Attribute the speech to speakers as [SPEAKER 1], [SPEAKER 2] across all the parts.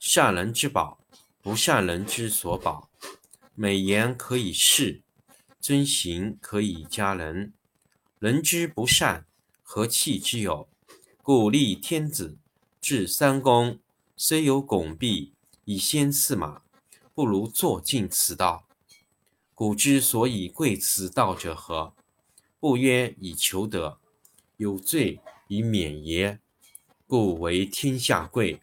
[SPEAKER 1] 善人之宝，不善人之所宝。美言可以世，尊行可以加人。人之不善，何气之有？故立天子，制三公，虽有拱璧以先驷马，不如坐尽此道。古之所以贵此道者何？不曰以求得，有罪以免耶？故为天下贵。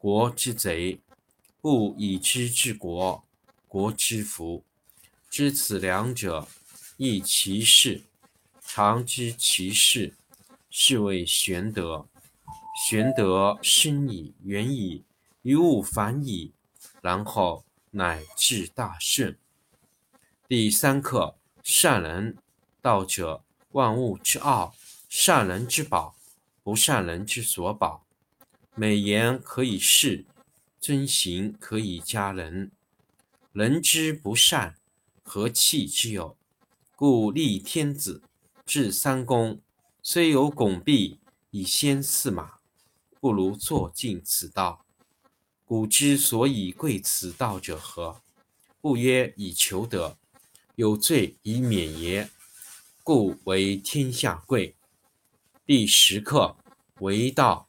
[SPEAKER 1] 国之贼，不以知治国，国之福。知此两者，亦其事。常知其事，是谓玄德。玄德深矣，远矣，于物反矣，然后乃至大顺。第三课：善人。道者，万物之奥。善人之宝，不善人之所宝。美言可以世，遵行可以加人。人之不善，何气之有？故立天子，制三公，虽有拱璧以先驷马，不如坐尽此道。古之所以贵此道者何？不曰以求得，有罪以免也？故为天下贵。第十课为道。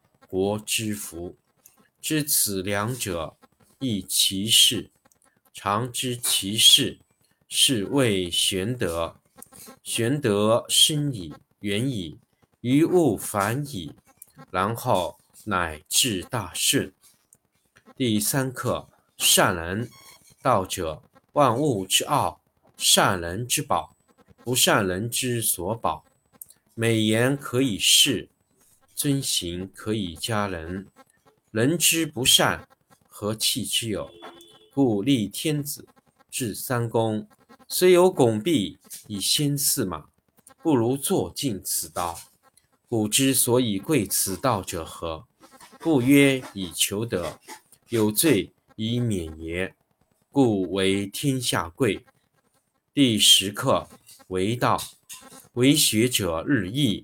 [SPEAKER 1] 国之福，知此两者，亦其事。常知其事，是谓玄德。玄德深矣，远矣，于物反矣，然后乃至大顺。第三课：善人。道者，万物之奥，善人之宝，不善人之所宝。美言可以世，遵行可以加人。人之不善，何气之有？故立天子，制三公，虽有拱璧以先驷马，不如坐尽此道。古之所以贵此道者何？不曰以求得，有罪以免也。故为天下贵。第十课为道，为学者日益，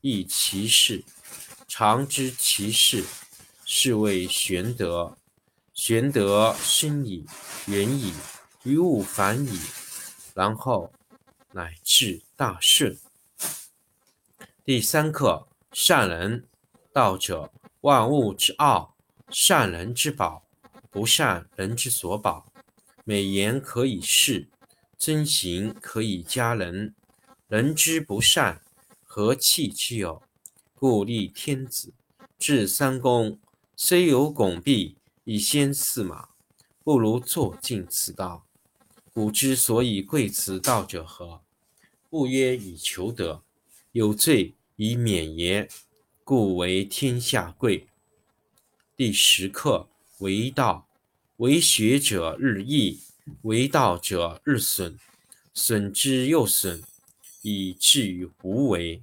[SPEAKER 1] 亦其事。常知其事，是谓玄德。玄德深矣，远矣，于物反矣，然后乃至大顺。第三课：善人。道者，万物之奥，善人之宝。不善人之所宝，美言可以世，遵行可以加人。人之不善，何气之有？故立天子，制三公，虽有拱璧以先驷马，不如坐尽此道。古之所以贵此道者何？不曰以求得，有罪以免也。故为天下贵。第十课。为道，为学者日益，为道者日损，损之又损，以至于无为。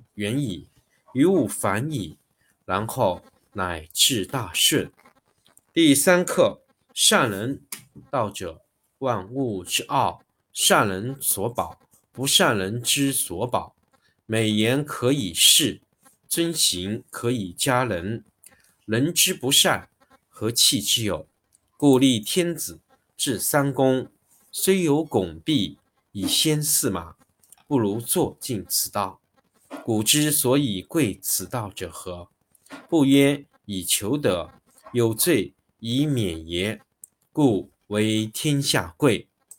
[SPEAKER 1] 远矣，于物反矣，然后乃至大顺。第三课：善人。道者，万物之奥，善人所保，不善人之所保。美言可以世，尊行可以加人。人之不善。何气之有？故立天子，制三公，虽有拱璧以先驷马，不如坐尽此道。古之所以贵此道者何？不曰以求得，有罪以免也。故为天下贵。